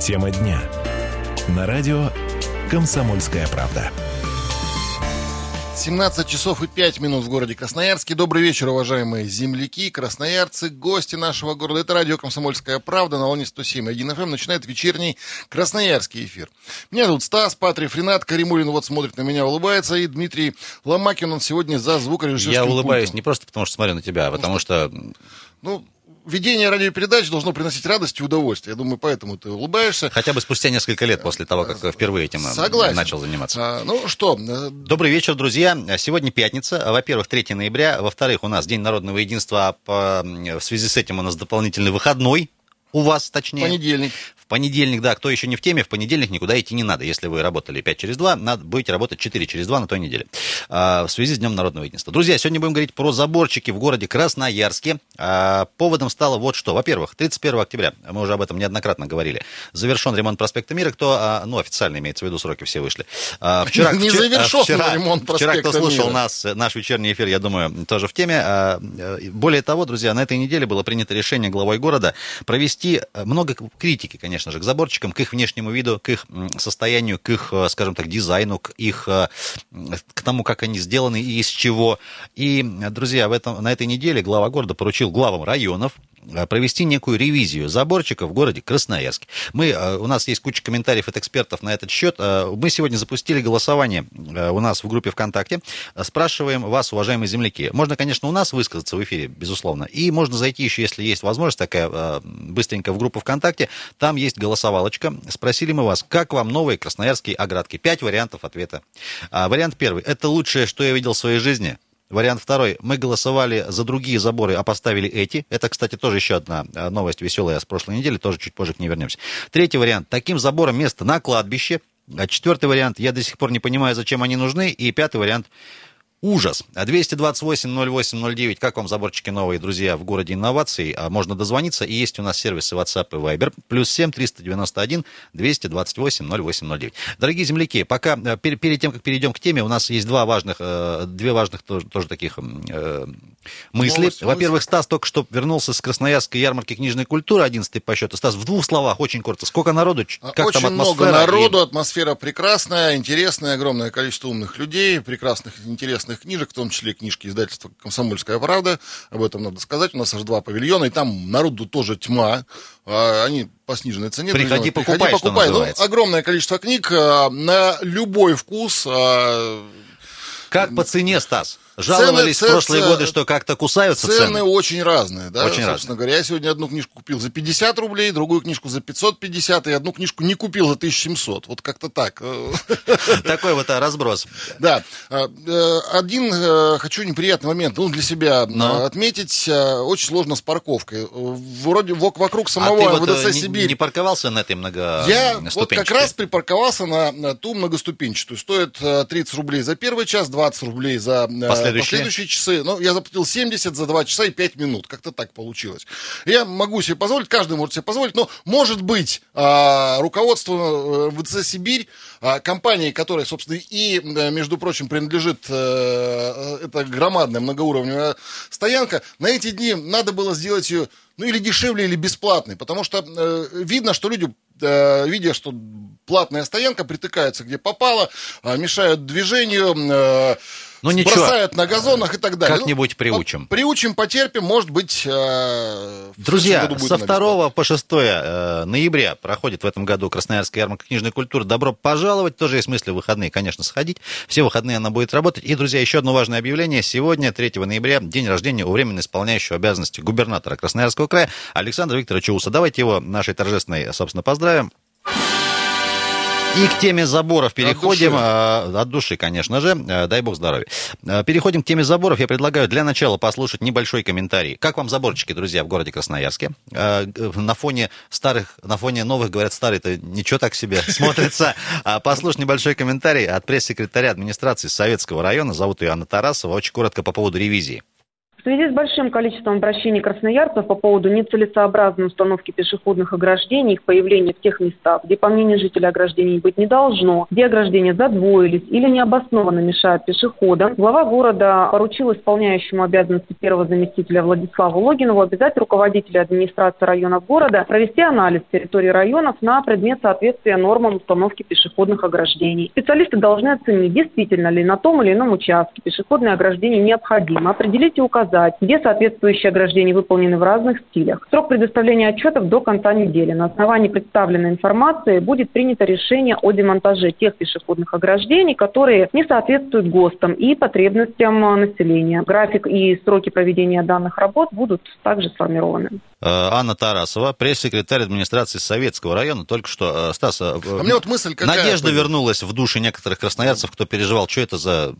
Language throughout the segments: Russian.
Тема дня. На радио «Комсомольская правда». 17 часов и 5 минут в городе Красноярске. Добрый вечер, уважаемые земляки, красноярцы, гости нашего города. Это радио «Комсомольская правда» на волне 107.1 FM. Начинает вечерний красноярский эфир. Меня зовут Стас, Патрик Ренат, Каримулин вот смотрит на меня, улыбается, и Дмитрий Ломакин, он сегодня за звукорежиссерским Я улыбаюсь пультом. не просто потому, что смотрю на тебя, а потому что... Ну, ведение радиопередач должно приносить радость и удовольствие. Я думаю, поэтому ты улыбаешься. Хотя бы спустя несколько лет после того, как впервые этим э, Согласен. начал заниматься. А, ну что, э, Добрый вечер, друзья. Сегодня пятница. Во-первых, 3 ноября. Во-вторых, у нас День народного единства. В связи с этим у нас дополнительный выходной. У вас, точнее. понедельник. В понедельник, да, кто еще не в теме, в понедельник никуда идти не надо. Если вы работали 5 через 2, надо, будете работать 4 через 2 на той неделе. А, в связи с Днем народного единства. Друзья, сегодня будем говорить про заборчики в городе Красноярске. А, поводом стало вот что. Во-первых, 31 октября, мы уже об этом неоднократно говорили, завершен ремонт проспекта Мира. Кто, а, ну, официально имеется в виду, сроки все вышли. А, вчера, Не завершен вчера- ремонт Вчера, кто проспекта слушал Мира. нас, наш вечерний эфир, я думаю, тоже в теме. А, Более того, друзья, на этой неделе было принято решение главой города провести э, много критики, конечно же, к заборчикам, к их внешнему виду, к их состоянию, к их, э, скажем так, дизайну, к их, э, к тому, как они сделаны и из чего. И, друзья, в этом, на этой неделе глава города поручил главам районов провести некую ревизию заборчиков в городе Красноярске. Мы, э, у нас есть куча комментариев от экспертов на этот счет. Э, Мы сегодня запустили голосование э, у нас в группе ВКонтакте. Э, Спрашиваем вас, уважаемые земляки. Можно, конечно, у нас высказаться в эфире, безусловно. И можно зайти еще, если есть возможность такая, э, быстренько в группу ВКонтакте. Там есть голосовалочка. Спросили мы вас, как вам новые красноярские оградки? Пять вариантов ответа. А, Вариант первый. Это лучшее, что я видел в своей жизни. Вариант второй. Мы голосовали за другие заборы, а поставили эти. Это, кстати, тоже еще одна э, новость веселая с прошлой недели. Тоже чуть позже к ней вернемся. Третий вариант. Таким забором место на кладбище. А Четвертый вариант. Я до сих пор не понимаю, зачем они нужны. И пятый вариант. Ужас. А 228-08-09. Как вам заборчики новые, друзья, в городе инноваций? А Можно дозвониться. И есть у нас сервисы WhatsApp и Viber. Плюс 7 391 228 0809. Дорогие земляки, пока э, пер- перед тем, как перейдем к теме, у нас есть два важных, э, две важных тоже, тоже таких э, мысли. Во-первых, Стас только что вернулся с Красноярской ярмарки книжной культуры, 11 по счету. Стас, в двух словах, очень коротко. Сколько народу? Как Очень там много атмосфера? народу, И- атмосфера прекрасная, интересная, огромное количество умных людей, прекрасных, интересных книжек, в том числе книжки издательства «Комсомольская правда». Об этом надо сказать. У нас аж два павильона, и там народу тоже тьма. А, Они по сниженной цене. Приходи, друзья мои. покупай, что покупай. Ну, огромное количество книг а, на любой вкус. а, Как по цене, Стас? Жаловались Цены- в прошлые ц- годы, что как-то кусаются Цены, цены. очень разные, да, Очень собственно разные. говоря. Я сегодня одну книжку купил за 50 рублей, другую книжку за 550, и одну книжку не купил за 1700. Вот как-то так. Э, Такой вот а, разброс. Да. А, э, Один э, хочу неприятный момент, ну, для себя Но. э, отметить. э, Очень сложно с парковкой. Э, Вроде вок- вокруг а самого вот ВДЦ э, не, Сибирь. не парковался на этой много Я вот как раз припарковался на, ту многоступенчатую. Стоит э, 30 рублей за первый час, 20 рублей за э, Последующие? последующие часы. Ну, я заплатил 70 за 2 часа и 5 минут. Как-то так получилось. Я могу себе позволить, каждый может себе позволить, но, может быть, а, руководство э, ВЦ «Сибирь», а, компании, которая, собственно, и, э, между прочим, принадлежит, э, это громадная многоуровневая стоянка, на эти дни надо было сделать ее, ну, или дешевле, или бесплатной, потому что э, видно, что люди видя, что платная стоянка притыкается где попало, а, мешают движению, Ну, ничего. бросают на газонах и так далее. Как-нибудь Ну, приучим. по- Приучим, потерпим, может быть, э, Друзья, со она 2 по 6 э, ноября проходит в этом году Красноярская ярмарка книжной культуры. Добро пожаловать. Тоже есть мысли в выходные, конечно, сходить. Все выходные она будет работать. И, друзья, еще одно важное объявление. Сегодня, 3 ноября, день рождения у временно исполняющего обязанности губернатора Красноярского края Александра Викторовича Уса. Давайте его нашей торжественной, собственно, поздравим. И к теме заборов переходим. души. э, От души, конечно же. Э, Дай бог здоровья. Э, Переходим к теме заборов. Я предлагаю для начала послушать небольшой комментарий. Как вам заборчики, друзья, в городе Красноярске? На фоне старых, на фоне новых, говорят, старые-то ничего так себе смотрится. Послушать небольшой комментарий от пресс-секретаря администрации Советского района. Зовут ее Анна Тарасова. Очень коротко по поводу ревизии. В связи с большим количеством обращений красноярцев по поводу нецелесообразной установки пешеходных ограждений, их появления в тех местах, где, по мнению жителей, ограждений быть не должно, где ограждения задвоились или необоснованно мешают пешеходам, глава города поручил исполняющему обязанности первого заместителя Владиславу Логинову обязать руководителя администрации районов города провести анализ территории районов на предмет соответствия нормам установки пешеходных ограждений. Специалисты должны оценить, действительно ли на том или ином участке пешеходное ограждение необходимо, определить и указать указать, где соответствующие ограждения выполнены в разных стилях. Срок предоставления отчетов до конца недели. На основании представленной информации будет принято решение о демонтаже тех пешеходных ограждений, которые не соответствуют ГОСТам и потребностям населения. График и сроки проведения данных работ будут также сформированы. Э, Анна Тарасова, пресс-секретарь администрации Советского района, только что, э, Стас, э, а мне вот мысль какая надежда вернулась в души некоторых красноярцев, кто переживал, что это за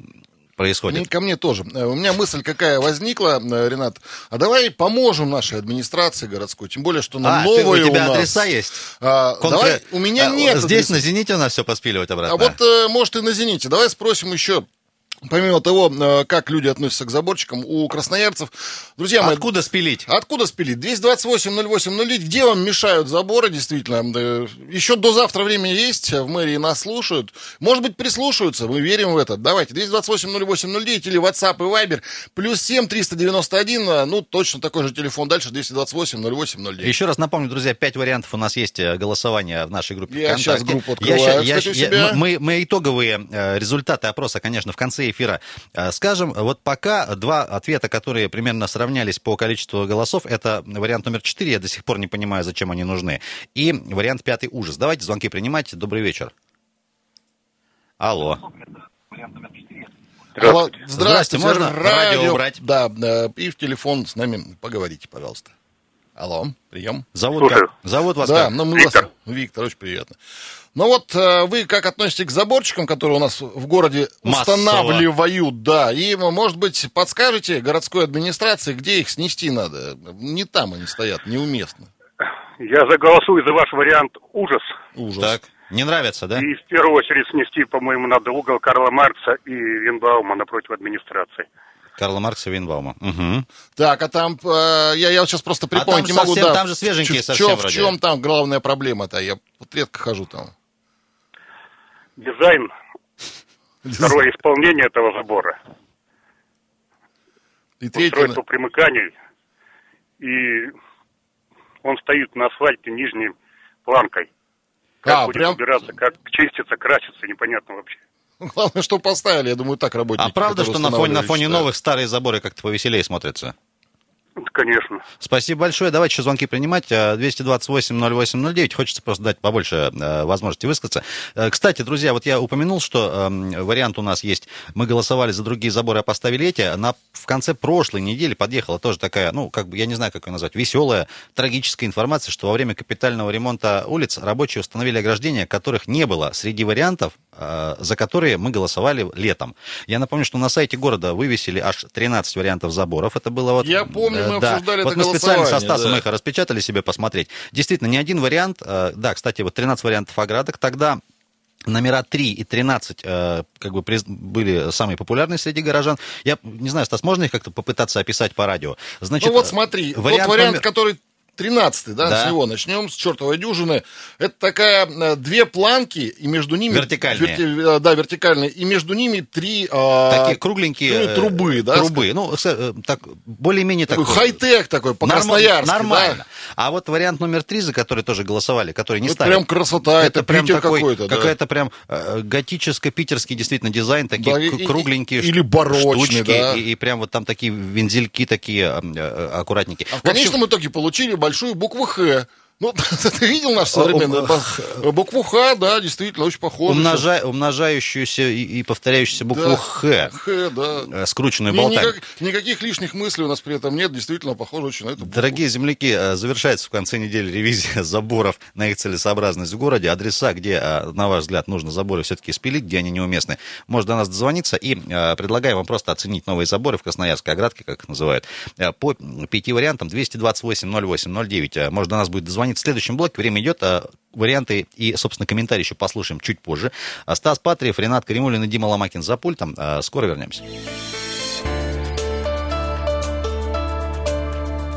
происходит. Ко мне тоже. Э, у меня мысль какая возникла, э, Ренат. А давай поможем нашей администрации городской, тем более, что на а, новые у тебя у нас. адреса есть? А, Конкрет... давай, у меня а, нет. Здесь адреса. на «Зените» у нас все поспиливать обратно. А вот, э, может, и на «Зените». Давай спросим еще Помимо того, э, как люди относятся к заборчикам, у красноярцев, друзья мои... Откуда спилить? Откуда спилить? 228-08-09, где вам мешают заборы, действительно? Еще до завтра время есть, в мэрии нас слушают. Может быть, прислушаются, мы верим в это. Давайте, 228-08-09 или WhatsApp и Viber, плюс 7 391, э, ну, точно такой же телефон дальше, 228-08-09. Еще раз напомню, друзья, 5 вариантов у нас есть э, голосования в нашей группе Я ВКонтакте. сейчас группу открываю, я, я, я, мы, мы итоговые результаты опроса, конечно, в конце эфира э, скажем. Вот пока два ответа, которые примерно сравнялись по количеству голосов, это вариант номер четыре, я до сих пор не понимаю, зачем они нужны, и вариант пятый ужас. Давайте звонки принимать. Добрый вечер. Алло. Алло, здравствуйте, можно радио, радио убрать? Да, и в телефон с нами поговорите, пожалуйста. Алло, прием. Зовут, как? Зовут вас Да, как? ну мы Виктор. вас... Виктор, очень приятно. Ну вот э, вы как относитесь к заборчикам, которые у нас в городе Массово. устанавливают, да, и, может быть, подскажете городской администрации, где их снести надо? Не там они стоят, неуместно. Я заголосую за ваш вариант ужас. Ужас. Так. Не нравится, да? И в первую очередь снести, по-моему, надо угол Карла Маркса и Винбаума напротив администрации. Карла Маркса и Винбаума. Угу. Так, а там, э, я, я сейчас просто припомнить а не совсем, могу, да. Там же свеженькие в, совсем вроде. В чем там главная проблема-то? Я вот редко хожу там. Дизайн. Второе исполнение этого забора. И третье... Устройство примыканий. И он стоит на асфальте нижней планкой. Как а, будет прям... убираться, как чиститься, краситься, непонятно вообще. Главное, что поставили, я думаю, так работники. А правда, что на фоне, на фоне новых старые заборы как-то повеселее смотрятся? Конечно. Спасибо большое. Давайте еще звонки принимать. 228-08-09. Хочется просто дать побольше э, возможности высказаться. Э, кстати, друзья, вот я упомянул, что э, вариант у нас есть. Мы голосовали за другие заборы, а поставили эти. На, в конце прошлой недели подъехала тоже такая, ну, как бы, я не знаю, как ее назвать, веселая, трагическая информация, что во время капитального ремонта улиц рабочие установили ограждения, которых не было среди вариантов, э, за которые мы голосовали летом. Я напомню, что на сайте города вывесили аж 13 вариантов заборов. Это было вот... Я помню, мы да. обсуждали вот это мы специально со Стасом да. их распечатали себе посмотреть. Действительно, ни один вариант, э, да, кстати, вот 13 вариантов оградок, тогда Номера 3 и 13 э, как бы были самые популярные среди горожан. Я не знаю, Стас, можно их как-то попытаться описать по радио? Значит, ну вот смотри, вариант тот вариант, номер... который 13 да, да, с него начнем, с чертовой дюжины. Это такая э, две планки, и между ними... Вертикальные. Верти, э, да, вертикальные. И между ними три... Э, Такие кругленькие... Ну, трубы, да? Трубы. Ну, так, более-менее такой... хай-тек такой, по-красноярски, Нормально. Да? А вот вариант номер три, за который тоже голосовали, который не это ставят... прям красота, это, это прям Питер такой, какой-то, да. Какая-то прям готическо-питерский действительно дизайн, такие да, и, кругленькие или барочный, штучки, да. и, и прям вот там такие вензельки такие аккуратненькие. А в, в конечном итоге получили большую букву «Х», ну, ты видел наш современный? Букву Х, да, действительно, очень похоже. Умножа... Умножающуюся и, и повторяющуюся букву да, Х. Х, да. Э, скрученную болтами. Никак, никаких лишних мыслей у нас при этом нет, действительно, похоже очень на это. Дорогие земляки, э, завершается в конце недели ревизия заборов на их целесообразность в городе. Адреса, где, э, на ваш взгляд, нужно заборы все-таки спилить, где они неуместны. Может до нас дозвониться и предлагаем вам просто оценить новые заборы в Красноярской оградке, как их называют, по пяти вариантам. 228 08 09. Может до нас будет дозвониться в следующем блоке. Время идет. А варианты и, собственно, комментарии еще послушаем чуть позже. А Стас Патриев, Ренат Каримулин и Дима Ломакин за пультом. А скоро вернемся.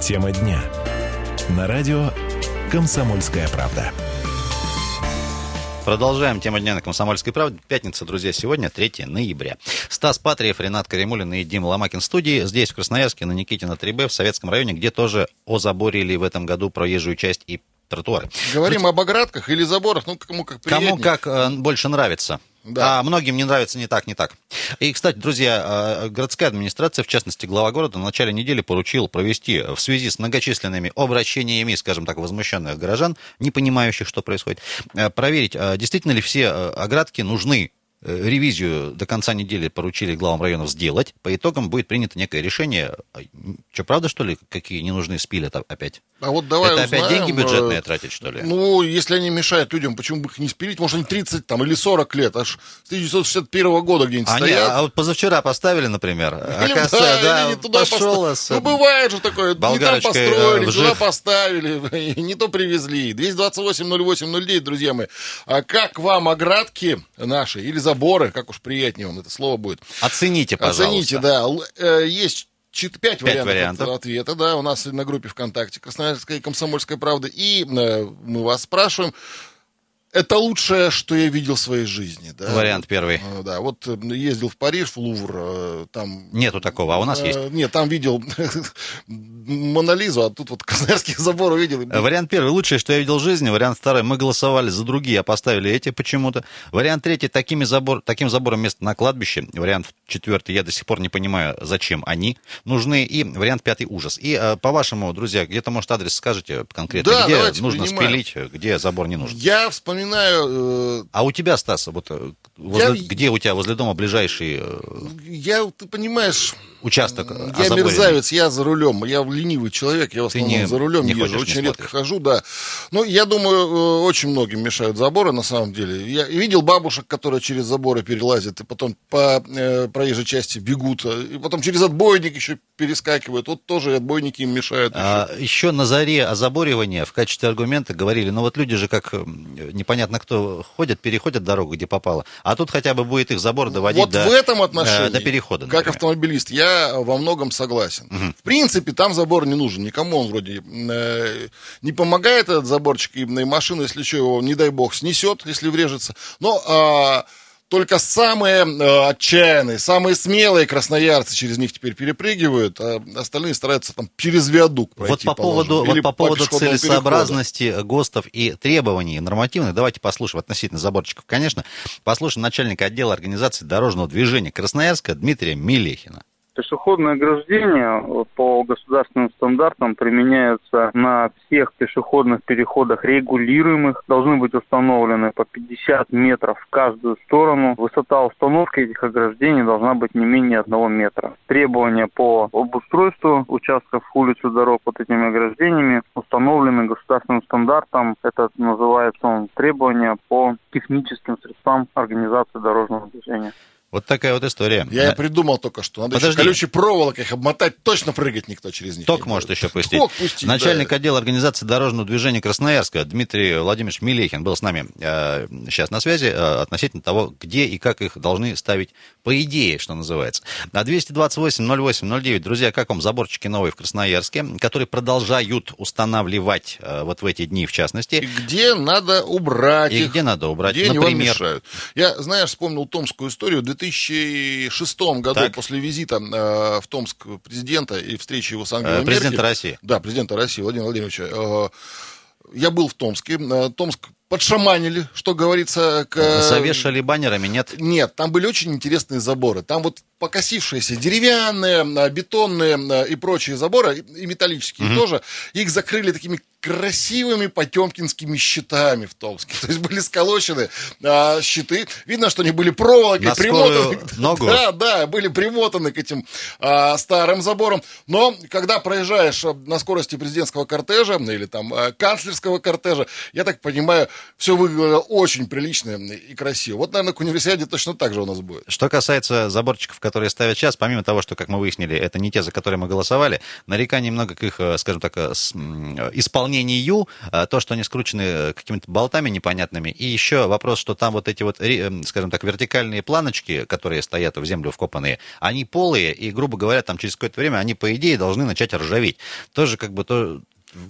Тема дня. На радио «Комсомольская правда». Продолжаем тему дня на «Комсомольской правде». Пятница, друзья, сегодня 3 ноября. Стас Патриев, Ренат Каримулин и Дима Ломакин в студии. Здесь, в Красноярске, на Никитина 3Б, в Советском районе, где тоже озаборили в этом году проезжую часть и тротуары. Говорим Слушайте, об оградках или заборах, ну, кому как приятнее. Кому как э, больше нравится. Да. А многим не нравится не так, не так. И, кстати, друзья, э, городская администрация, в частности, глава города, на начале недели поручил провести в связи с многочисленными обращениями, скажем так, возмущенных горожан, не понимающих, что происходит, э, проверить, э, действительно ли все оградки нужны ревизию до конца недели поручили главам районов сделать. По итогам будет принято некое решение. А, что, правда, что ли, какие ненужные спилят опять? А вот давай Это узнаем, опять деньги бюджетные тратить, что ли? Ну, если они мешают людям, почему бы их не спилить? Может, они 30 там, или 40 лет, аж с 1961 года где-нибудь а стоят. А вот позавчера поставили, например. Или, да, да, или не туда пошел. Пост... Ну, бывает же такое, не там построили, сюда поставили, не то привезли. 228-08-09, друзья мои. А как вам оградки наши или заборы, как уж приятнее вам это слово будет. Оцените, пожалуйста. Оцените, да. Э, есть Пять, вариантов, вариантов ответа, да, у нас на группе ВКонтакте Красноярская комсомольская правда. И э, мы вас спрашиваем, это лучшее, что я видел в своей жизни. Да? Вариант первый. Э, да, вот э, ездил в Париж, в Лувр, э, там... Нету такого, а у нас есть. Нет, там видел Монолизу, а тут вот Красноярский забор увидел. Вариант первый, лучшее, что я видел в жизни. Вариант второй, мы голосовали за другие, а поставили эти почему-то. Вариант третий, такими забор, таким забором место на кладбище. Вариант четвертый, я до сих пор не понимаю, зачем они нужны. И вариант пятый, ужас. И по-вашему, друзья, где-то, может, адрес скажете конкретно, да, где нужно принимаем. спилить, где забор не нужен? Я вспоминаю вспоминаю... Э... А у тебя, Стас, вот э, возле, я... где у тебя возле дома ближайший... Э... Я, ты понимаешь участок Я мерзавец, я за рулем. Я ленивый человек, я в основном не, за рулем не езжу. Очень редко хожу, да. Ну, я думаю, очень многим мешают заборы, на самом деле. Я видел бабушек, которые через заборы перелазят, и потом по э, проезжей части бегут, и потом через отбойник еще перескакивают. Вот тоже отбойники им мешают. А, еще. еще на заре озаборивания в качестве аргумента говорили, ну вот люди же как непонятно кто ходят, переходят дорогу, где попало, а тут хотя бы будет их забор доводить вот до, в этом отношении, э, до перехода. Например. Как автомобилист, я во многом согласен. Угу. В принципе, там забор не нужен. Никому он вроде э, не помогает этот заборчик. И машина, если что, его, не дай бог, снесет, если врежется. Но... Э, только самые э, отчаянные, самые смелые красноярцы через них теперь перепрыгивают, а остальные стараются там через виадук пройти. Вот по поводу, вот по поводу по целесообразности перехода. ГОСТов и требований нормативных, давайте послушаем относительно заборчиков, конечно, послушаем начальника отдела организации дорожного движения Красноярска Дмитрия Милехина. Пешеходное ограждение по государственным стандартам применяется на всех пешеходных переходах регулируемых. Должны быть установлены по 50 метров в каждую сторону. Высота установки этих ограждений должна быть не менее одного метра. Требования по обустройству участков улиц и дорог под этими ограждениями установлены государственным стандартом. Это называется он требования по техническим средствам организации дорожного движения. Вот такая вот история. Я да. придумал только что. Надо Подожди. еще колючей проволокой их обмотать, точно прыгать никто через них. Ток может еще пустить. Ток пустить Начальник да. отдела организации дорожного движения Красноярска Дмитрий Владимирович Милехин был с нами э, сейчас на связи э, относительно того, где и как их должны ставить по идее, что называется. На 228-08-09, друзья, как вам заборчики новые в Красноярске, которые продолжают устанавливать э, вот в эти дни в частности. И где надо убрать И их. где надо убрать, где например. Мешают. Я, знаешь, вспомнил томскую историю 2006 году так. после визита э, в Томск президента и встречи его с Ангелой э, Президента Меркель, России. Да, президента России Владимира Владимировича. Э, я был в Томске. Э, Томск подшаманили, что говорится. К... Завешали баннерами, нет? Нет, там были очень интересные заборы. Там вот покосившиеся деревянные, а, бетонные а, и прочие заборы, и металлические угу. тоже, их закрыли такими красивыми потемкинскими щитами в Томске. То есть были сколочены а, щиты. Видно, что они были проволокой примотаны. Ногу. Да, да, были примотаны к этим а, старым заборам. Но когда проезжаешь на скорости президентского кортежа или там канцлерского кортежа, я так понимаю, все выглядело очень прилично и красиво. Вот, наверное, к универсиаде точно так же у нас будет. Что касается заборчиков, которые ставят сейчас, помимо того, что, как мы выяснили, это не те, за которые мы голосовали, нареканий много к их, э, скажем так, э, исполнению, то, что они скручены какими-то болтами непонятными, и еще вопрос, что там вот эти вот, скажем так, вертикальные планочки, которые стоят в землю вкопанные, они полые, и, грубо говоря, там через какое-то время они, по идее, должны начать ржаветь. Тоже как бы то,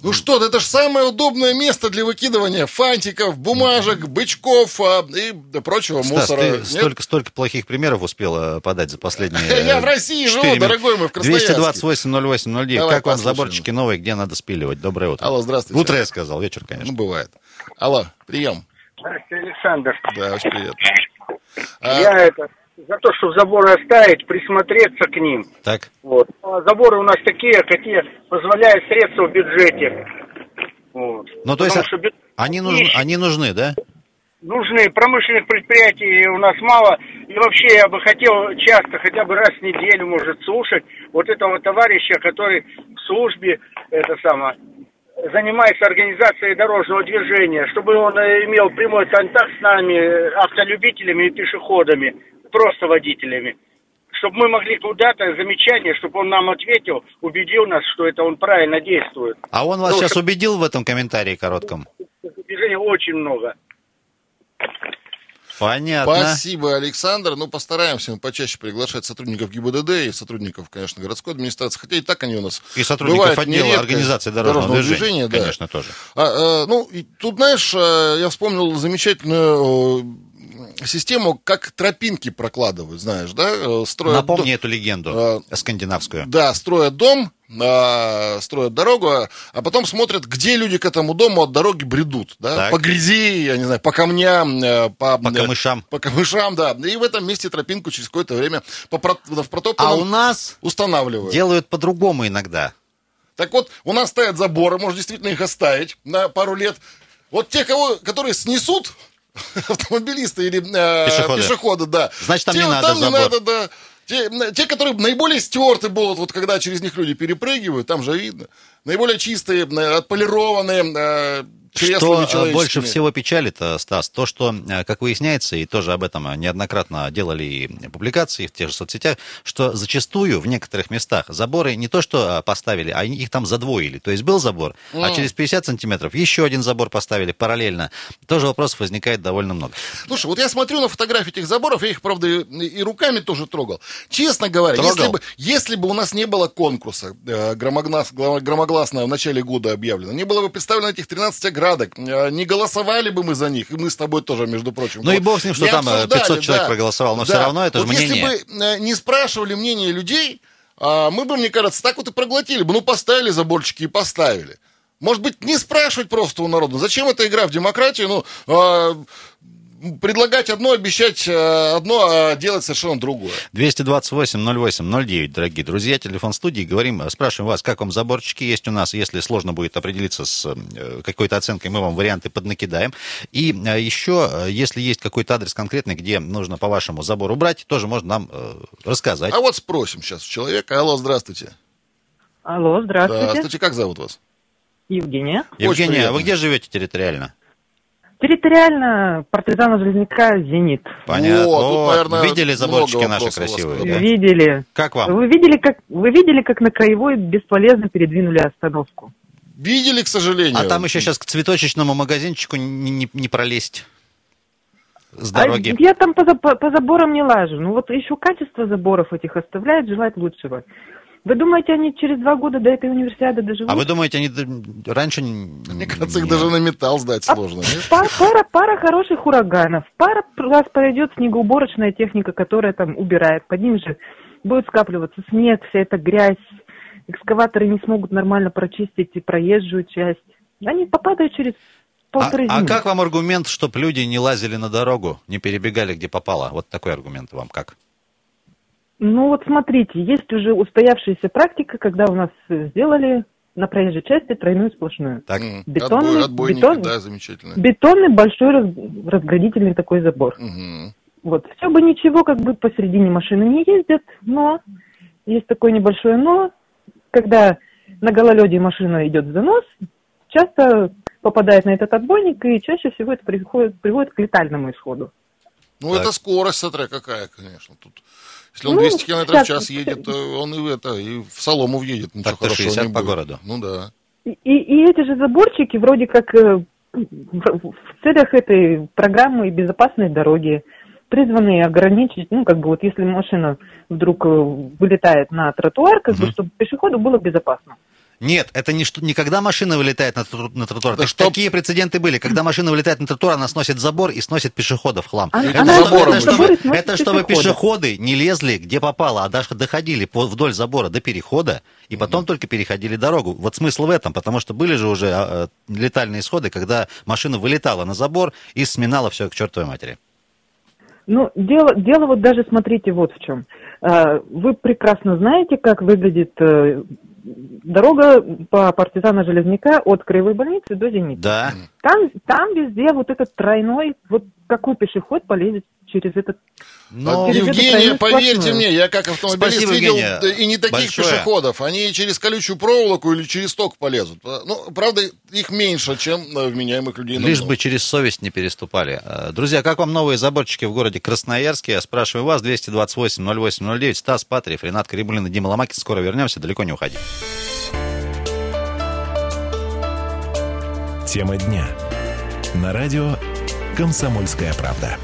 ну что, это же самое удобное место для выкидывания фантиков, бумажек, бычков а, и прочего Стас, мусора. ты столько, столько плохих примеров успела подать за последние Я в России живу, дорогой мой, в Красноярске. 228-08-09. Как вам заборчики новые, где надо спиливать? Доброе утро. Алло, здравствуйте. Утро я сказал, вечер, конечно. Ну, бывает. Алло, прием. Здравствуйте, Александр. Да, очень приятно. Я это за то, чтобы заборы оставить, присмотреться к ним. Так. Вот. А заборы у нас такие, какие позволяют средства в бюджете. Вот. Ну, то есть что бюджет... они, нужны, они нужны, да? Нужны. Промышленных предприятий у нас мало. И вообще я бы хотел часто, хотя бы раз в неделю, может, слушать вот этого товарища, который в службе, это самое, занимается организацией дорожного движения, чтобы он имел прямой контакт с нами, автолюбителями и пешеходами просто водителями. Чтобы мы могли куда-то замечание, чтобы он нам ответил, убедил нас, что это он правильно действует. А он вас ну, сейчас чтобы... убедил в этом комментарии коротком? Движения очень много. Понятно. Спасибо, Александр. Ну, постараемся мы почаще приглашать сотрудников ГИБДД и сотрудников, конечно, городской администрации. Хотя и так они у нас И сотрудников отдела нередко. организации дорожного, дорожного движения, движения конечно, тоже. А, а, ну, и тут, знаешь, э, я вспомнил замечательную систему, как тропинки прокладывают, знаешь, да? Э, строят Напомни дом, эту легенду э, скандинавскую. Да, строят дом, э, строят дорогу, а потом смотрят, где люди к этому дому от дороги бредут, да? Так. По грязи, я не знаю, по камням, э, по, по камышам. По камышам, да. И в этом месте тропинку через какое-то время по, в протоптанном а у нас устанавливают. Делают по-другому иногда. Так вот, у нас стоят заборы, можно действительно их оставить на пару лет. Вот те, кого, которые снесут автомобилисты или э, пешеходы. пешеходы, да. Значит, там те, не надо там забор. не надо, да. Те, те, которые наиболее стерты будут, вот когда через них люди перепрыгивают, там же видно. Наиболее чистые, отполированные, э, что больше всего печалит, Стас, то, что, э, как выясняется, и тоже об этом неоднократно делали и публикации в тех же соцсетях, что зачастую в некоторых местах заборы не то что э, поставили, а их там задвоили. То есть был забор, mm. а через 50 сантиметров еще один забор поставили параллельно. Тоже вопросов возникает довольно много. Слушай, вот я смотрю на фотографии этих заборов, я их, правда, и руками тоже трогал. Честно говоря, если бы, если бы у нас не было конкурса э, громоглас, громогласно в начале года объявлено, не было бы представлено этих 13 оград, порядок. Э, не голосовали бы мы за них, и мы с тобой тоже, между прочим. Ну вот, и бог с ним, что там 500 э, человек да, проголосовал, но да. все равно это вот же мнение. Если бы э, не спрашивали мнение людей, а, мы бы, мне кажется, так вот и проглотили бы. Ну, поставили заборчики и поставили. Может быть, не спрашивать просто у народа. Зачем эта игра в демократию? Ну, а, предлагать одно, обещать э, одно, а делать совершенно другое. 228-08-09, дорогие друзья, телефон студии. Говорим, спрашиваем вас, как вам заборчики есть у нас. Если сложно будет определиться с э, какой-то оценкой, мы вам варианты поднакидаем. И э, еще, если есть какой-то адрес конкретный, где нужно по вашему забору брать, тоже можно нам рассказать. А вот спросим сейчас человека. Алло, здравствуйте. Алло, здравствуйте. Здравствуйте, как зовут вас? Евгения. Евгения, а вы где живете территориально? Территориально партизана Железняка «Зенит». Понятно. О, тут, наверное, видели заборчики наши красивые? Да? Видели. Как вам? Вы видели, как, вы видели, как на Краевой бесполезно передвинули остановку? Видели, к сожалению. А там еще сейчас к цветочечному магазинчику не, не, не пролезть с дороги. А я там по, по, по заборам не лажу. Ну вот еще качество заборов этих оставляет желать лучшего. Вы думаете, они через два года до этой универсиады доживут? А вы думаете, они раньше... Мне кажется, их даже на металл сдать а сложно. Пара, пара, пара хороших ураганов. Пара раз пройдет снегоуборочная техника, которая там убирает. Под ним же будет скапливаться снег, вся эта грязь. Экскаваторы не смогут нормально прочистить и проезжую часть. Они попадают через а, а как вам аргумент, чтобы люди не лазили на дорогу, не перебегали, где попало? Вот такой аргумент вам как? Ну вот смотрите, есть уже устоявшаяся практика, когда у нас сделали на проезжей части тройную сплошную. Так. Бетонный, Отбой, бетон, да, замечательно. Бетонный большой раз, разградительный такой забор. Угу. Вот, все бы ничего, как бы посередине машины не ездят, но есть такое небольшое но, когда на гололеде машина идет в занос, часто попадает на этот отбойник, и чаще всего это приходит, приводит к летальному исходу. Ну, так. это скорость, смотря какая, конечно. Тут, если он ну, 200 км в час едет, он и в это, и в солому въедет. Ничего так хорошего 60 не по будет. городу. Ну да. И, и эти же заборчики вроде как э, в целях этой программы безопасной дороги призваны ограничить, ну, как бы вот если машина вдруг э, вылетает на тротуар, как угу. бы, чтобы пешеходу было безопасно. Нет, это не, что, не когда машина вылетает на, на тротуар. Да что... Такие прецеденты были. Когда машина вылетает на тротуар, она сносит забор и сносит пешеходов в хлам. Она, это, она, это, чтобы, это чтобы пешеходы не лезли где попало, а даже доходили по, вдоль забора до перехода, и потом mm только переходили дорогу. Вот смысл в этом, потому что были же уже а, летальные исходы, когда машина вылетала на забор и сминала все к чертовой матери. Ну, дело, дело вот даже, смотрите, вот в чем. А, вы прекрасно знаете, как выглядит э, дорога по партизана Железняка от Краевой больницы до Зенита. Да. Там, там везде вот этот тройной, вот какой пешеход полезет через этот... Но... Через Евгения, поверьте сплошную. мне, я как автомобилист Спасибо, видел Евгения. и не таких Большое. пешеходов. Они через колючую проволоку или через ток полезут. Ну, правда, их меньше, чем вменяемых людей. Лишь бы через совесть не переступали. Э, друзья, как вам новые заборчики в городе Красноярске? Я спрашиваю вас, 228-08-09. Стас Патриев, Ренат Карибулин и Дима Ломакин. Скоро вернемся, далеко не уходи. Тема дня. На радио «Комсомольская правда».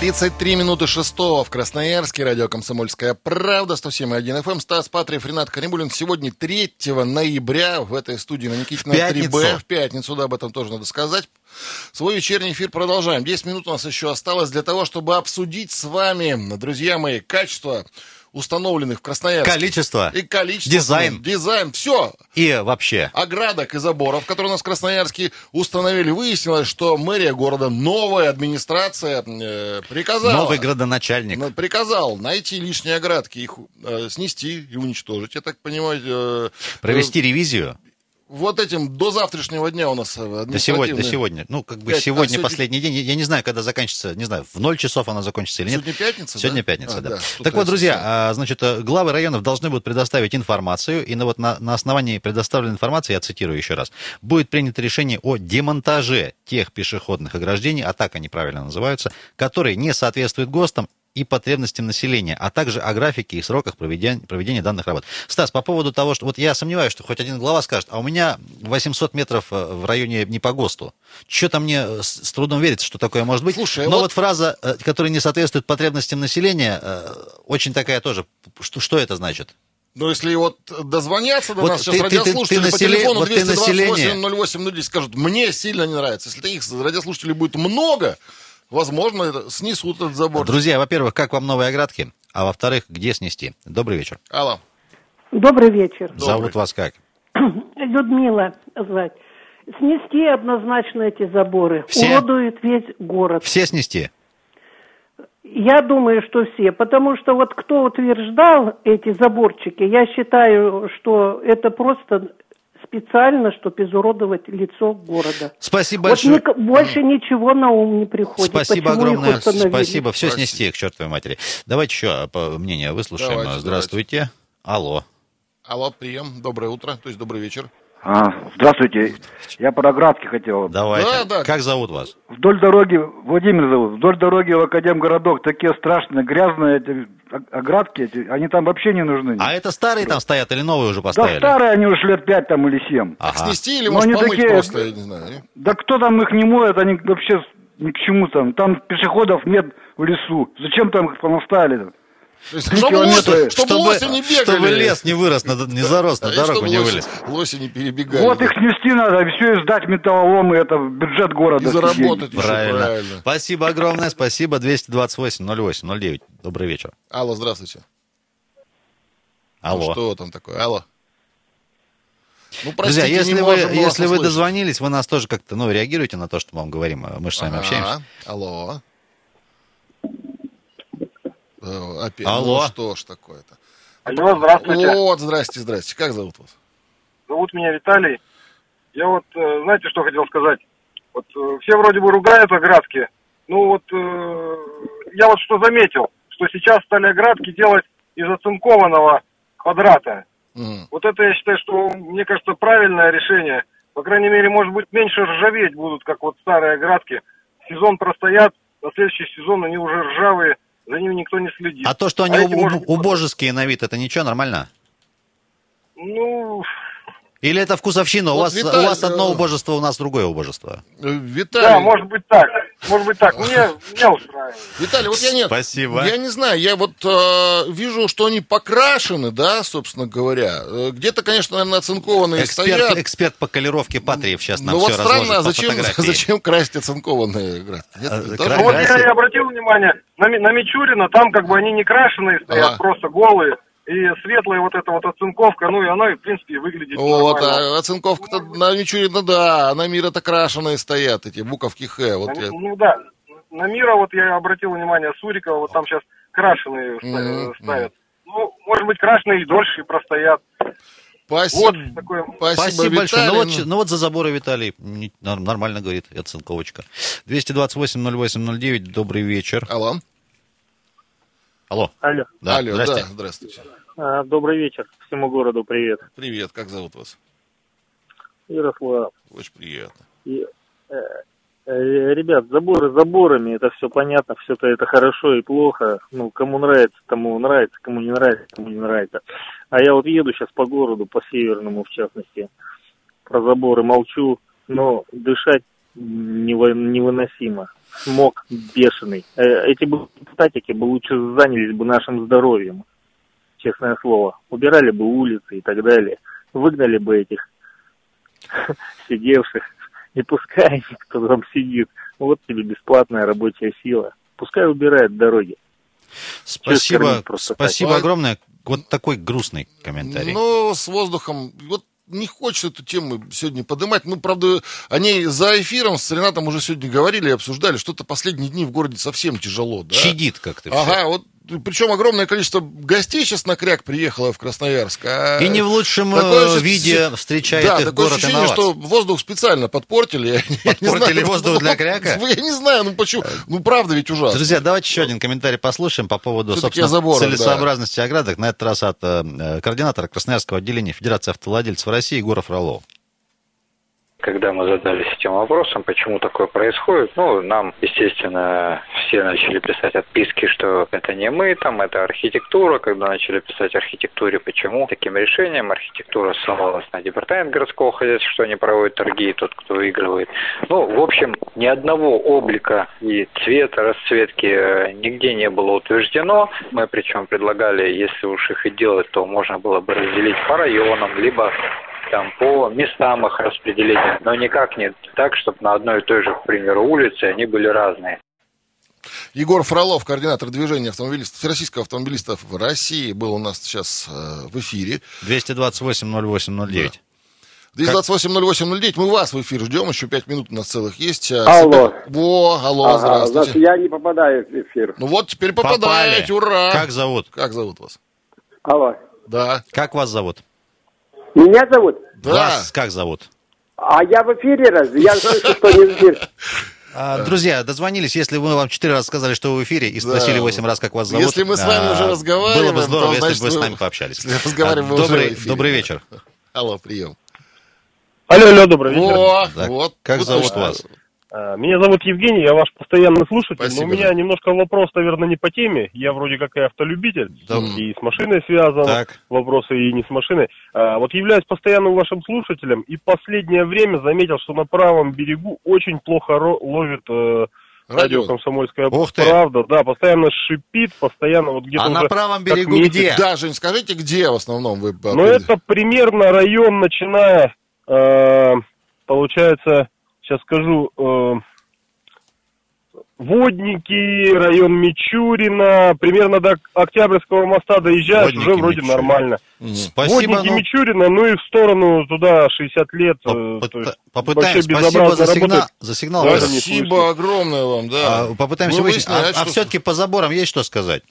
33 минуты шестого в Красноярске. Радио «Комсомольская правда». 107.1 FM. Эм. Стас Патриев, Ренат Каримулин. Сегодня 3 ноября в этой студии на Никитина 3Б. В пятницу, да, об этом тоже надо сказать. Свой вечерний эфир продолжаем. 10 минут у нас еще осталось для того, чтобы обсудить с вами, друзья мои, качество установленных в Красноярске. Количество. И количество. Дизайн. Дизайн. Все. И вообще. Оградок и заборов, которые у нас в Красноярске установили. Выяснилось, что мэрия города, новая администрация э, приказала... Новый градоначальник. Приказал найти лишние оградки, их э, снести и уничтожить. Я так понимаю... Э, Провести э, ревизию вот этим до завтрашнего дня у нас до сегодня, до сегодня. Ну, как бы 5, сегодня, а последний день. Я не знаю, когда заканчивается, не знаю, в 0 часов она закончится или нет. Сегодня пятница, Сегодня да? пятница, а, да. да. Так вот, друзья, а, значит, э, главы районов должны будут предоставить информацию, и на, вот на, на основании предоставленной информации, я цитирую еще раз, будет принято решение о демонтаже тех пешеходных ограждений, а так они правильно называются, которые не соответствуют ГОСТам и потребностям населения, а также о графике и сроках проведения, проведения данных работ. Стас, по поводу того, что вот я сомневаюсь, что хоть один глава скажет, а у меня 800 метров э, в районе не по ГОСТу. Что-то мне с трудом верится, что такое может быть. Слушай, Но вот... вот фраза, э, которая не соответствует потребностям населения, э, очень такая тоже. Что, что это значит? Ну, если вот дозвонятся до вот нас ты, сейчас радиослушатели ты, ты, ты по телефону вот 228 08 скажут, мне сильно не нравится. Если таких радиослушателей будет много, возможно, это, снесут этот забор. Друзья, во-первых, как вам новые оградки? А во-вторых, где снести? Добрый вечер. Алло. Добрый вечер. Зовут вас как? Людмила звать. Снести однозначно эти заборы. Все? Уродует весь город. Все снести? Я думаю, что все, потому что вот кто утверждал эти заборчики, я считаю, что это просто специально, чтобы изуродовать лицо города. Спасибо большое. Вот ни, больше ничего на ум не приходит. Спасибо Почему огромное. Спасибо. Все снести к чертовой матери. Давайте еще по мнение выслушаем. Давайте, Здравствуйте. Давайте. Алло. Алло, прием. Доброе утро, то есть добрый вечер. А, здравствуйте. Я по оградке хотел. Давайте. Да, да. Как зовут вас? Вдоль дороги, Владимир зовут, вдоль дороги в Академгородок такие страшные, грязные эти оградки, эти, они там вообще не нужны. А это старые там стоят или новые уже поставили? Да, старые, они уже лет пять там или семь. Ага. Снести или, может, помыть такие, просто, я не знаю. Да кто там их не моет, они вообще ни к чему там. Там пешеходов нет в лесу. Зачем там их понаставили? Чтобы, лоси, чтобы, лоси не бегали. Чтобы лес не вырос, не зарос, на дорогу не вылез. Лоси не перебегали. Вот их снести надо, все сдать металлолом, и это бюджет города. И заработать правильно. правильно. Спасибо огромное, спасибо. 228-08-09. Добрый вечер. Алло, здравствуйте. Алло. Ну, что там такое? Алло. Ну, простите, Друзья, если вы, если вы дозвонились, вы нас тоже как-то, ну, реагируете на то, что мы вам говорим. Мы же с вами ага. общаемся. Алло. Э, опять. Алло. Ну, что ж такое-то? Алло, здравствуйте. Вот, здрасте, здрасте. Как зовут вас? Зовут меня Виталий. Я вот, э, знаете, что хотел сказать? Вот э, все вроде бы ругают оградки. Ну вот, я вот что заметил, что сейчас стали оградки делать из оцинкованного квадрата. Mm. Вот это я считаю, что, мне кажется, правильное решение. по крайней мере, может быть, меньше ржаветь будут, как вот старые оградки. Сезон простоят, на следующий сезон они уже ржавые, за ними никто не следит. А то, что они а уб- может... убожеские на вид, это ничего, нормально? Ну, или это вкусовщина? Вот у, вас, Виталий, у вас одно э, убожество, у нас другое убожество. Виталий... Да, может быть так. Может быть так. Мне, меня устраивает. Виталий, вот я нет. Спасибо. Я не знаю, я вот э, вижу, что они покрашены, да, собственно говоря. Э, где-то, конечно, наверное, оцинкованные эксперт, стоят. Эксперт по колеровке Патриев сейчас нам ну, все вот странно, а зачем, зачем красить оцинкованные градки? А, ну, вот я и обратил внимание, на, на Мичурина там как бы они не крашеные стоят, ага. просто голые и светлая вот эта вот оцинковка, ну и она, в принципе, выглядит Вот, а оцинковка-то на Мичурина, да, а на мира-то крашеные стоят, эти буковки Х. Вот на, я... Ну да, на мира вот я обратил внимание, Сурикова, вот там сейчас крашеные mm-hmm. ставят. Ну, может быть, крашеные и дольше простоят. Спасибо. Вот такое... Спасибо, Спасибо большое. Ну вот, ну вот за заборы Виталий нормально говорит, оцинковочка. 228-08-09, добрый вечер. Алло. Алло. Алло. Да, Алло, здрасте. да, здравствуйте. А, добрый вечер. Всему городу привет. Привет, как зовут вас? Ярослав. Очень приятно. И, э, э, ребят, заборы заборами, это все понятно, все это, хорошо и плохо. Ну, кому нравится, тому нравится, кому не нравится, тому не нравится. А я вот еду сейчас по городу, по северному в частности, про заборы молчу, но дышать невыносимо смог бешеный. Э, эти бы депутатики бы лучше занялись бы нашим здоровьем, честное слово. Убирали бы улицы и так далее. Выгнали бы этих сидевших. Не пускай никто там сидит. Вот тебе бесплатная рабочая сила. Пускай убирают дороги. Спасибо, спасибо так. огромное. Вот такой грустный комментарий. Ну, с воздухом. Вот не хочется эту тему сегодня поднимать. Ну, правда, они за эфиром с Ренатом уже сегодня говорили и обсуждали, что-то последние дни в городе совсем тяжело. Да? Чадит как-то Ага, все. вот причем огромное количество гостей сейчас на кряк приехало в Красноярск. А и не в лучшем такое э, виде ощущение, встречает да, их такое город ощущение, что воздух специально подпортили. Подпортили воздух для кряка? Я не знаю, ну почему. Ну правда ведь ужасно. Друзья, давайте еще один комментарий послушаем по поводу, собственно, целесообразности да. оградок. На этот раз от э, координатора Красноярского отделения Федерации автовладельцев России Егора Фролова. Когда мы задались этим вопросом, почему такое происходит, ну, нам, естественно, все начали писать отписки, что это не мы, там, это архитектура. Когда начали писать архитектуре, почему таким решением архитектура ссылалась на департамент городского хозяйства, что они проводят торги, и тот, кто выигрывает. Ну, в общем, ни одного облика и цвета, расцветки э, нигде не было утверждено. Мы причем предлагали, если уж их и делать, то можно было бы разделить по районам, либо там по местам их распределения, но никак не так, чтобы на одной и той же, к примеру, улице они были разные. Егор Фролов, координатор движения автомобилистов, Всероссийского автомобилистов в России, был у нас сейчас э, в эфире. 228-08-09. Да. 228-08-09, мы вас в эфир ждем, еще пять минут у нас целых есть. А, алло. Во, алло, ага, здравствуйте. Значит, я не попадаю в эфир. Ну вот, теперь попадаете, Попали. ура. Как зовут? Как зовут вас? Алло. Да. Как вас зовут? Меня зовут? Да. Вас как зовут? А я в эфире разве? Я слышу, что не в эфире. А, друзья, дозвонились, если мы вам четыре раза сказали, что вы в эфире, и спросили восемь раз, как вас зовут. Если мы с вами а, уже разговариваем, было бы здорово, то, значит, если бы вы с нами пообщались. Разговариваем а, добрый, уже добрый вечер. Алло, прием. Алло, алло, добрый вечер. О, так, вот. Как зовут вас? А, меня зовут Евгений, я ваш постоянный слушатель, Спасибо, но у меня немножко вопрос, наверное, не по теме. Я вроде как и автолюбитель, да. и с машиной связан, так. вопросы и не с машиной. А, вот являюсь постоянным вашим слушателем, и последнее время заметил, что на правом берегу очень плохо ловит э, радио «Комсомольская Ух ты. правда». Да, постоянно шипит, постоянно вот где-то А на правом берегу где? Да, Жень, скажите, где в основном вы... Ну, это примерно район, начиная, э, получается сейчас скажу, э, Водники, район Мичурина, примерно до Октябрьского моста доезжаешь, Водники, уже вроде Мичурина. нормально. Спасибо. Водники но... Мичурина, ну и в сторону туда 60 лет. Э, Попыт... Попытаем, спасибо за сигнал. За сигнал. Спасибо огромное вам, да. А, попытаемся выяснить, а, а все-таки по заборам есть что сказать?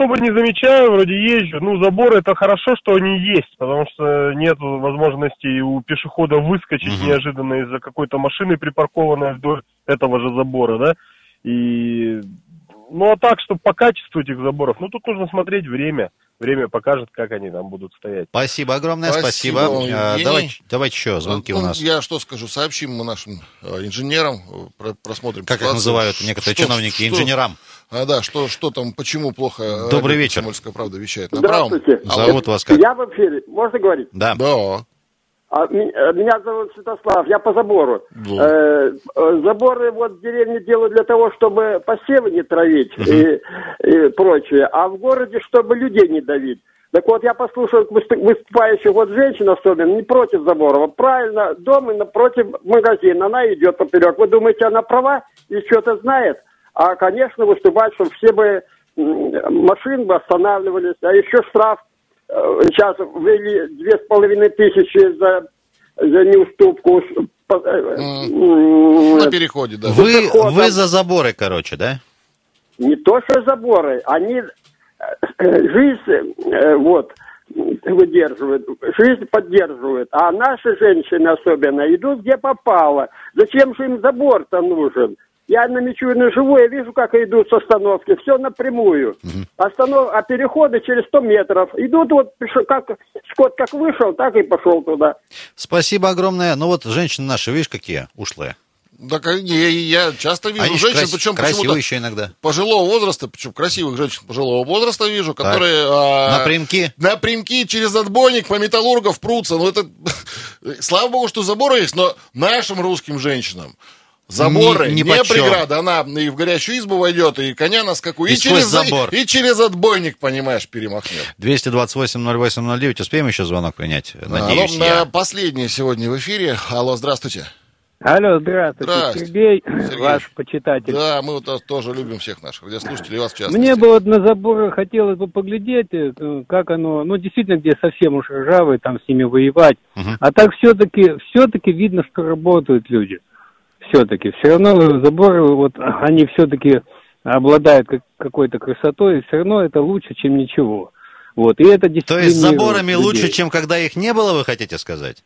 Особо не замечаю, вроде езжу. Ну, заборы это хорошо, что они есть, потому что нет возможности у пешехода выскочить угу. неожиданно из-за какой-то машины, припаркованной вдоль этого же забора, да. И ну, а так, что по качеству этих заборов, ну, тут нужно смотреть время. Время покажет, как они там будут стоять. Спасибо огромное, спасибо. спасибо. А, давайте, давайте еще звонки ну, у нас. Я что скажу, сообщим мы нашим э, инженерам, э, просмотрим Как ситуацию. их называют некоторые что, чиновники, что, инженерам. А, да, что, что там, почему плохо э, Добрый вечер. Комсомольская правда вещает. На Здравствуйте. Зовут вас как? Я в эфире, можно говорить? Да. Да. А, меня зовут Святослав, я по забору. Да. Э, заборы вот в деревне делают для того, чтобы посевы не травить угу. и, и прочее, а в городе, чтобы людей не давить. Так вот, я послушал выступающих вот женщин особенно, не против Заборова. Правильно, дом и напротив магазина, она идет поперек. Вы думаете, она права и что-то знает? А, конечно, выступать, чтобы все бы машин бы останавливались, а еще штраф э, сейчас ввели две с половиной тысячи за, за неуступку. Mm. На переходе, да. Вы, вы за заборы, короче, да? Не то, что заборы, они Э, жизнь э, вот выдерживают, жизнь поддерживают, а наши женщины особенно идут где попало. Зачем же им забор-то нужен? Я на Мичурину живу, я вижу, как идут с остановки, все напрямую. Останов... А переходы через 100 метров. Идут вот, как скот как вышел, так и пошел туда. Спасибо огромное. Ну вот женщины наши, видишь, какие ушлые. Да, я, я часто вижу Они женщин, крас... причем почему-то еще иногда. пожилого возраста, причем красивых женщин пожилого возраста вижу, которые... А, напрямки? Напрямки через отбойник по металлургов прутся. Ну, это... Слава богу, что заборы есть, но нашим русским женщинам Заборы, не, не, не преграда, она и в горячую избу войдет, и коня на скаку, и, и через забор. И, и через отбойник, понимаешь, перемахнет. 228-08-09, успеем еще звонок принять, надеюсь Алло, я. Последний сегодня в эфире. Алло, здравствуйте. Алло, здравствуйте, здравствуйте. Сергей, Сергей, ваш почитатель. Да, мы вот тоже любим всех наших радиослушателей, вас в частности. Мне бы вот на заборы хотелось бы поглядеть, э, как оно, ну, действительно, где совсем уж ржавые, там с ними воевать. Угу. А так все-таки, все-таки видно, что работают люди. Все-таки. Все равно заборы, вот, они все-таки обладают какой-то красотой, и все равно это лучше, чем ничего. Вот, и это То есть заборами людей. лучше, чем когда их не было, вы хотите сказать?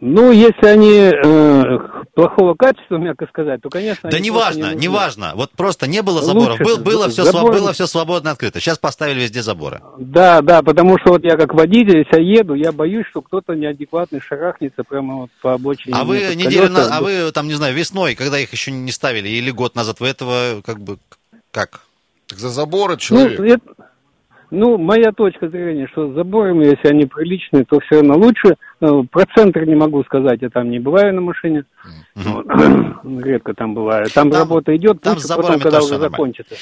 Ну, если они э, плохого качества, мягко сказать, то, конечно... Да неважно, не неважно. Вот просто не было заборов, Был, было, все, забор... было все свободно открыто. Сейчас поставили везде заборы. Да, да, потому что вот я как водитель, если я еду, я боюсь, что кто-то неадекватный шарахнется прямо вот по обочине. А вы неделю, на... а вы там, не знаю, весной, когда их еще не ставили, или год назад, вы этого как бы, как? Так за заборы человек. Ну, это... Ну, моя точка зрения, что с заборами, если они приличные, то все равно лучше. Ну, про центр не могу сказать, я там не бываю на машине. Mm-hmm. Редко там бываю. Там, там работа идет, там лучше потом, когда уже закончится.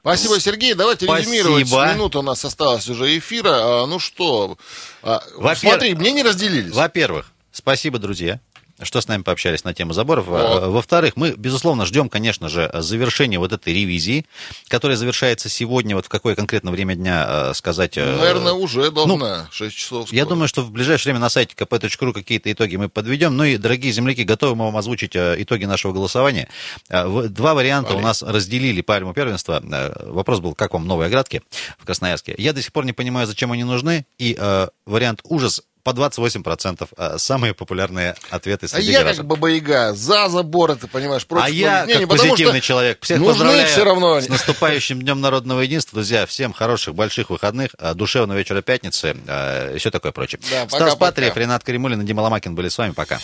Спасибо, Сергей. Давайте Спасибо. резюмировать. Минута у нас осталась уже эфира. А, ну что, а, смотри, мне не разделились. Во-первых, спасибо, друзья что с нами пообщались на тему заборов. Вот. Во-вторых, мы, безусловно, ждем, конечно же, завершения вот этой ревизии, которая завершается сегодня, вот в какое конкретно время дня э, сказать... Э, Наверное, уже должна, ну, 6 часов. Скоро. Я думаю, что в ближайшее время на сайте kp.ru какие-то итоги мы подведем. Ну и, дорогие земляки, готовы мы вам озвучить э, итоги нашего голосования. Два варианта Вали. у нас разделили пальму первенства. Вопрос был, как вам новые оградки в Красноярске. Я до сих пор не понимаю, зачем они нужны. И э, вариант ужас по 28%. А, самые популярные ответы среди А я граждан. как Баба-Яга, за забор, ты понимаешь, против А я как позитивный человек. Всех поздравляю все равно. с наступающим Днем Народного Единства. Друзья, всем хороших, больших выходных, а, душевного вечера пятницы а, и все такое прочее. Да, Стас пока, Патриев, Ренат Каримулин и Дима Ломакин были с вами. Пока.